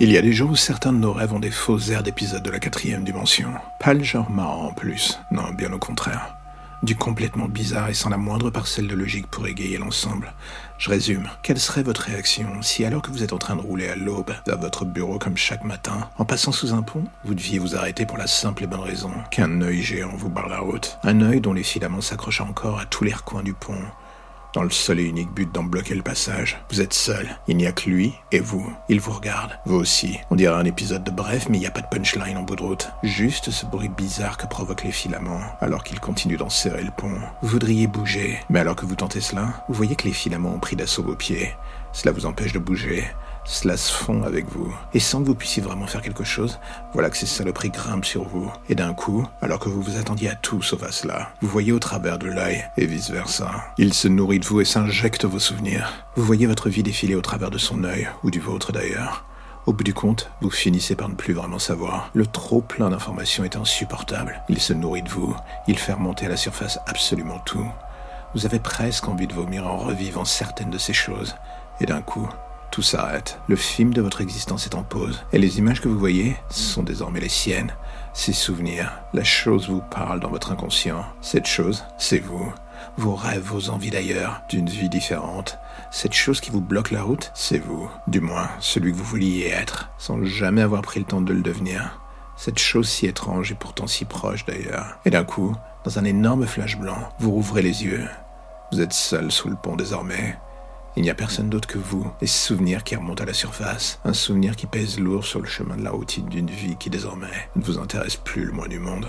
Il y a des jours où certains de nos rêves ont des fausses airs d'épisodes de la quatrième dimension. Pas le genre marrant en plus, non, bien au contraire. Du complètement bizarre et sans la moindre parcelle de logique pour égayer l'ensemble. Je résume. Quelle serait votre réaction si, alors que vous êtes en train de rouler à l'aube vers votre bureau comme chaque matin, en passant sous un pont, vous deviez vous arrêter pour la simple et bonne raison qu'un œil géant vous barre la route Un œil dont les filaments s'accrochent encore à tous les recoins du pont dans le seul et unique but d'en bloquer le passage. Vous êtes seul, il n'y a que lui et vous. Il vous regarde, vous aussi. On dirait un épisode de bref, mais il n'y a pas de punchline en bout de route. Juste ce bruit bizarre que provoquent les filaments, alors qu'ils continuent d'en serrer le pont. Vous voudriez bouger, mais alors que vous tentez cela, vous voyez que les filaments ont pris d'assaut vos pieds. Cela vous empêche de bouger. Cela se fond avec vous. Et sans que vous puissiez vraiment faire quelque chose, voilà que ces saloperies grimpent sur vous. Et d'un coup, alors que vous vous attendiez à tout sauf à cela, vous voyez au travers de l'œil, et vice-versa. Il se nourrit de vous et s'injecte vos souvenirs. Vous voyez votre vie défiler au travers de son œil, ou du vôtre d'ailleurs. Au bout du compte, vous finissez par ne plus vraiment savoir. Le trop plein d'informations est insupportable. Il se nourrit de vous, il fait remonter à la surface absolument tout. Vous avez presque envie de vomir en revivant certaines de ces choses. Et d'un coup, tout s'arrête. Le film de votre existence est en pause. Et les images que vous voyez sont désormais les siennes. Ces souvenirs. La chose vous parle dans votre inconscient. Cette chose, c'est vous. Vos rêves, vos envies d'ailleurs, d'une vie différente. Cette chose qui vous bloque la route, c'est vous. Du moins, celui que vous vouliez être, sans jamais avoir pris le temps de le devenir. Cette chose si étrange et pourtant si proche d'ailleurs. Et d'un coup, dans un énorme flash blanc, vous rouvrez les yeux. Vous êtes seul sous le pont désormais. Il n'y a personne d'autre que vous, et ce souvenir qui remonte à la surface, un souvenir qui pèse lourd sur le chemin de la routine d'une vie qui désormais ne vous intéresse plus le moins du monde.